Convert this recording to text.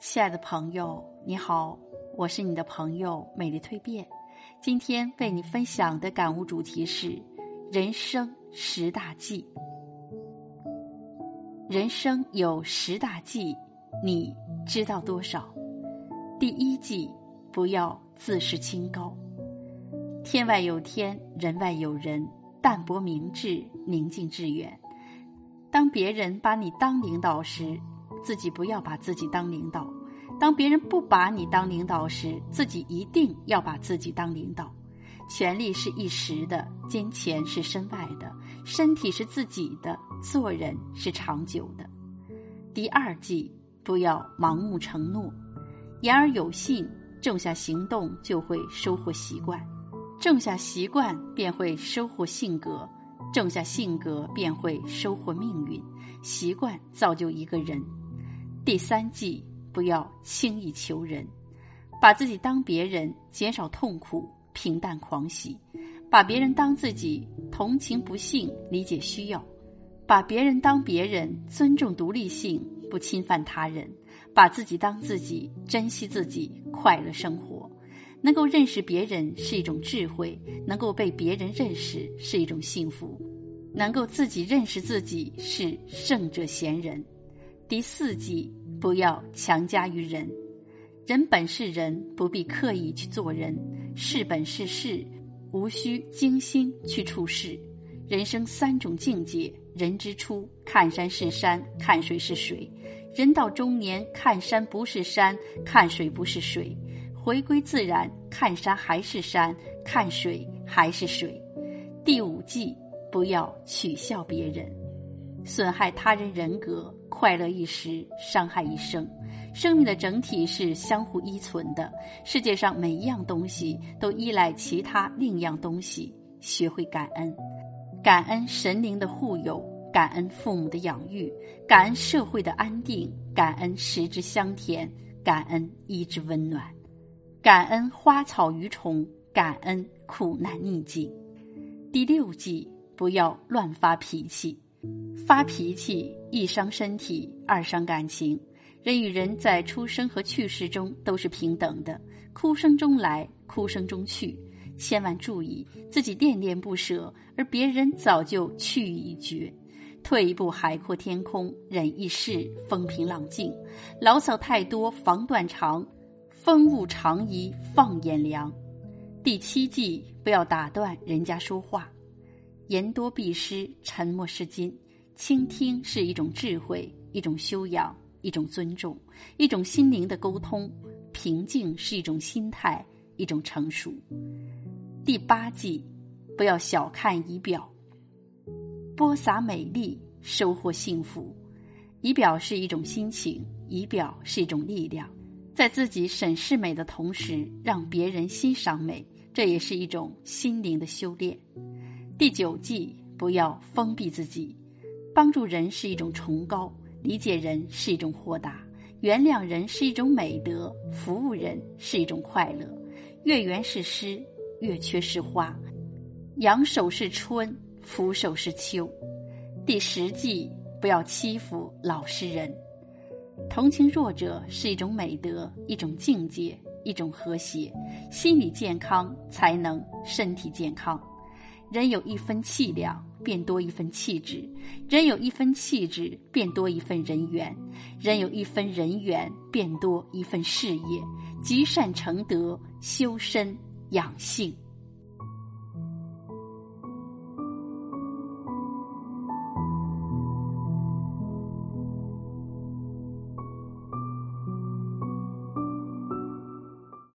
亲爱的朋友，你好，我是你的朋友美丽蜕变。今天为你分享的感悟主题是：人生十大忌。人生有十大忌，你知道多少？第一忌，不要自视清高。天外有天，人外有人，淡泊明志，宁静致远。当别人把你当领导时，自己不要把自己当领导。当别人不把你当领导时，自己一定要把自己当领导。权力是一时的，金钱是身外的，身体是自己的，做人是长久的。第二计，不要盲目承诺，言而有信，种下行动就会收获习惯，种下习惯便会收获性格，种下性格便会收获命运，习惯造就一个人。第三计。不要轻易求人，把自己当别人，减少痛苦，平淡狂喜；把别人当自己，同情不幸，理解需要；把别人当别人，尊重独立性，不侵犯他人；把自己当自己，珍惜自己，快乐生活。能够认识别人是一种智慧，能够被别人认识是一种幸福，能够自己认识自己是圣者贤人。第四计。不要强加于人，人本是人，不必刻意去做人；事本是事，无需精心去处事。人生三种境界：人之初，看山是山，看水是水；人到中年，看山不是山，看水不是水；回归自然，看山还是山，看水还是水。第五计，不要取笑别人。损害他人人格，快乐一时，伤害一生。生命的整体是相互依存的。世界上每一样东西都依赖其他另一样东西。学会感恩，感恩神灵的护佑，感恩父母的养育，感恩社会的安定，感恩食之香甜，感恩衣之温暖，感恩花草鱼虫，感恩苦难逆境。第六计，不要乱发脾气。发脾气，一伤身体，二伤感情。人与人在出生和去世中都是平等的，哭声中来，哭声中去。千万注意，自己恋恋不舍，而别人早就去意已决。退一步，海阔天空；忍一世，风平浪静。牢骚太多，防断肠；风物长宜放眼量。第七计，不要打断人家说话。言多必失，沉默是金。倾听是一种智慧，一种修养，一种尊重，一种心灵的沟通。平静是一种心态，一种成熟。第八计，不要小看仪表。播撒美丽，收获幸福。仪表是一种心情，仪表是一种力量。在自己审视美的同时，让别人欣赏美，这也是一种心灵的修炼。第九计，不要封闭自己，帮助人是一种崇高，理解人是一种豁达，原谅人是一种美德，服务人是一种快乐。月圆是诗，月缺是花，仰首是春，俯首是秋。第十计，不要欺负老实人，同情弱者是一种美德，一种境界，一种和谐。心理健康才能身体健康。人有一分气量，便多一分气质；人有一分气质，便多一份人缘；人有一分人缘，便多一份事业。积善成德，修身养性。